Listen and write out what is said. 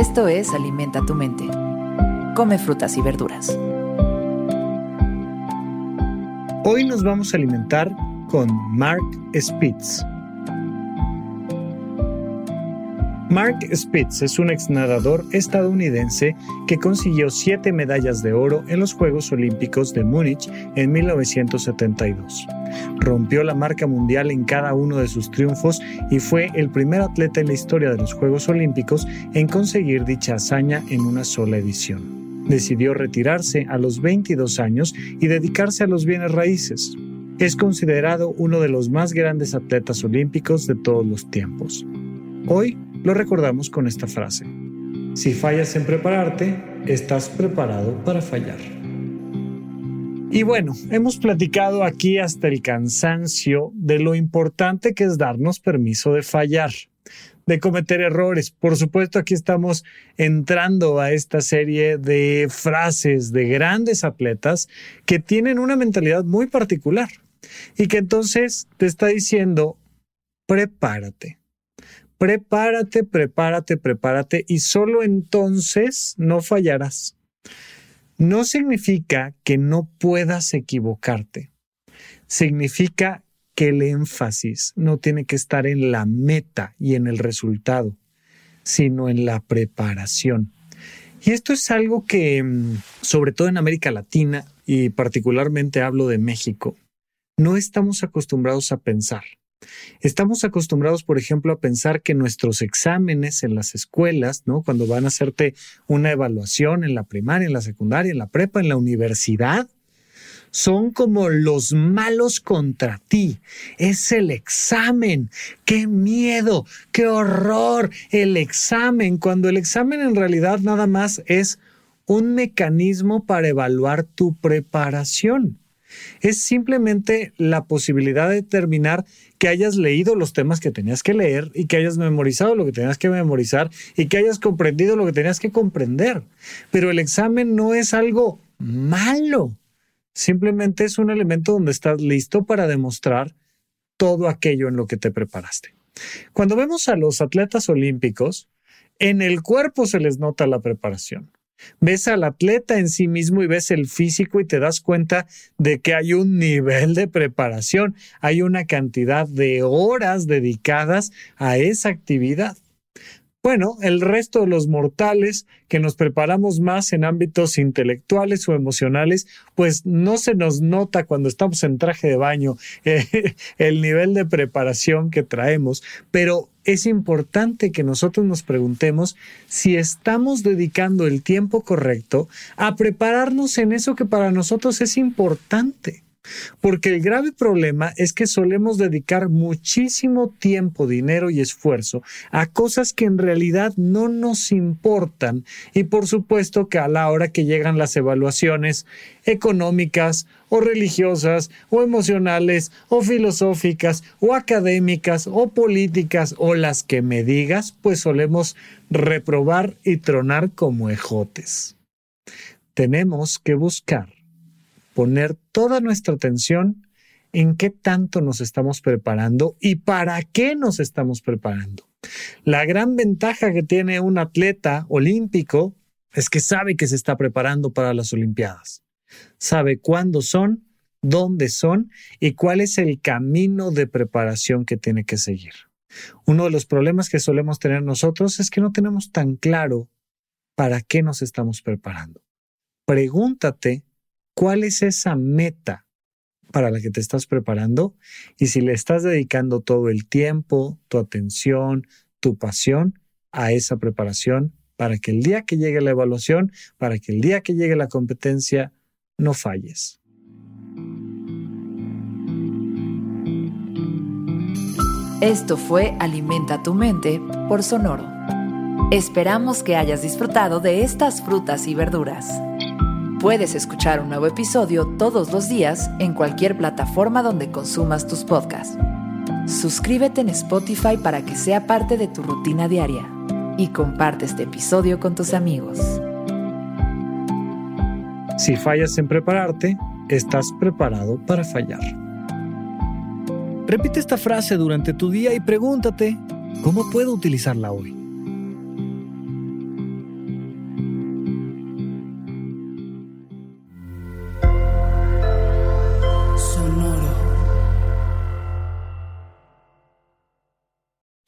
Esto es Alimenta tu mente. Come frutas y verduras. Hoy nos vamos a alimentar con Mark Spitz. Mark Spitz es un ex nadador estadounidense que consiguió siete medallas de oro en los Juegos Olímpicos de Múnich en 1972. Rompió la marca mundial en cada uno de sus triunfos y fue el primer atleta en la historia de los Juegos Olímpicos en conseguir dicha hazaña en una sola edición. Decidió retirarse a los 22 años y dedicarse a los bienes raíces. Es considerado uno de los más grandes atletas olímpicos de todos los tiempos. Hoy lo recordamos con esta frase. Si fallas en prepararte, estás preparado para fallar. Y bueno, hemos platicado aquí hasta el cansancio de lo importante que es darnos permiso de fallar, de cometer errores. Por supuesto, aquí estamos entrando a esta serie de frases de grandes atletas que tienen una mentalidad muy particular y que entonces te está diciendo, prepárate prepárate, prepárate, prepárate y solo entonces no fallarás. No significa que no puedas equivocarte. Significa que el énfasis no tiene que estar en la meta y en el resultado, sino en la preparación. Y esto es algo que, mm, sobre todo en América Latina, y particularmente hablo de México, no estamos acostumbrados a pensar. Estamos acostumbrados, por ejemplo, a pensar que nuestros exámenes en las escuelas, ¿no? Cuando van a hacerte una evaluación en la primaria, en la secundaria, en la prepa, en la universidad, son como los malos contra ti. Es el examen. ¡Qué miedo! ¡Qué horror! El examen, cuando el examen en realidad nada más es un mecanismo para evaluar tu preparación. Es simplemente la posibilidad de determinar que hayas leído los temas que tenías que leer y que hayas memorizado lo que tenías que memorizar y que hayas comprendido lo que tenías que comprender. Pero el examen no es algo malo. Simplemente es un elemento donde estás listo para demostrar todo aquello en lo que te preparaste. Cuando vemos a los atletas olímpicos, en el cuerpo se les nota la preparación. Ves al atleta en sí mismo y ves el físico y te das cuenta de que hay un nivel de preparación, hay una cantidad de horas dedicadas a esa actividad. Bueno, el resto de los mortales que nos preparamos más en ámbitos intelectuales o emocionales, pues no se nos nota cuando estamos en traje de baño eh, el nivel de preparación que traemos, pero es importante que nosotros nos preguntemos si estamos dedicando el tiempo correcto a prepararnos en eso que para nosotros es importante. Porque el grave problema es que solemos dedicar muchísimo tiempo, dinero y esfuerzo a cosas que en realidad no nos importan y por supuesto que a la hora que llegan las evaluaciones económicas o religiosas o emocionales o filosóficas o académicas o políticas o las que me digas, pues solemos reprobar y tronar como ejotes. Tenemos que buscar poner toda nuestra atención en qué tanto nos estamos preparando y para qué nos estamos preparando. La gran ventaja que tiene un atleta olímpico es que sabe que se está preparando para las Olimpiadas. Sabe cuándo son, dónde son y cuál es el camino de preparación que tiene que seguir. Uno de los problemas que solemos tener nosotros es que no tenemos tan claro para qué nos estamos preparando. Pregúntate ¿Cuál es esa meta para la que te estás preparando? Y si le estás dedicando todo el tiempo, tu atención, tu pasión a esa preparación para que el día que llegue la evaluación, para que el día que llegue la competencia, no falles. Esto fue Alimenta tu mente por Sonoro. Esperamos que hayas disfrutado de estas frutas y verduras. Puedes escuchar un nuevo episodio todos los días en cualquier plataforma donde consumas tus podcasts. Suscríbete en Spotify para que sea parte de tu rutina diaria y comparte este episodio con tus amigos. Si fallas en prepararte, estás preparado para fallar. Repite esta frase durante tu día y pregúntate, ¿cómo puedo utilizarla hoy?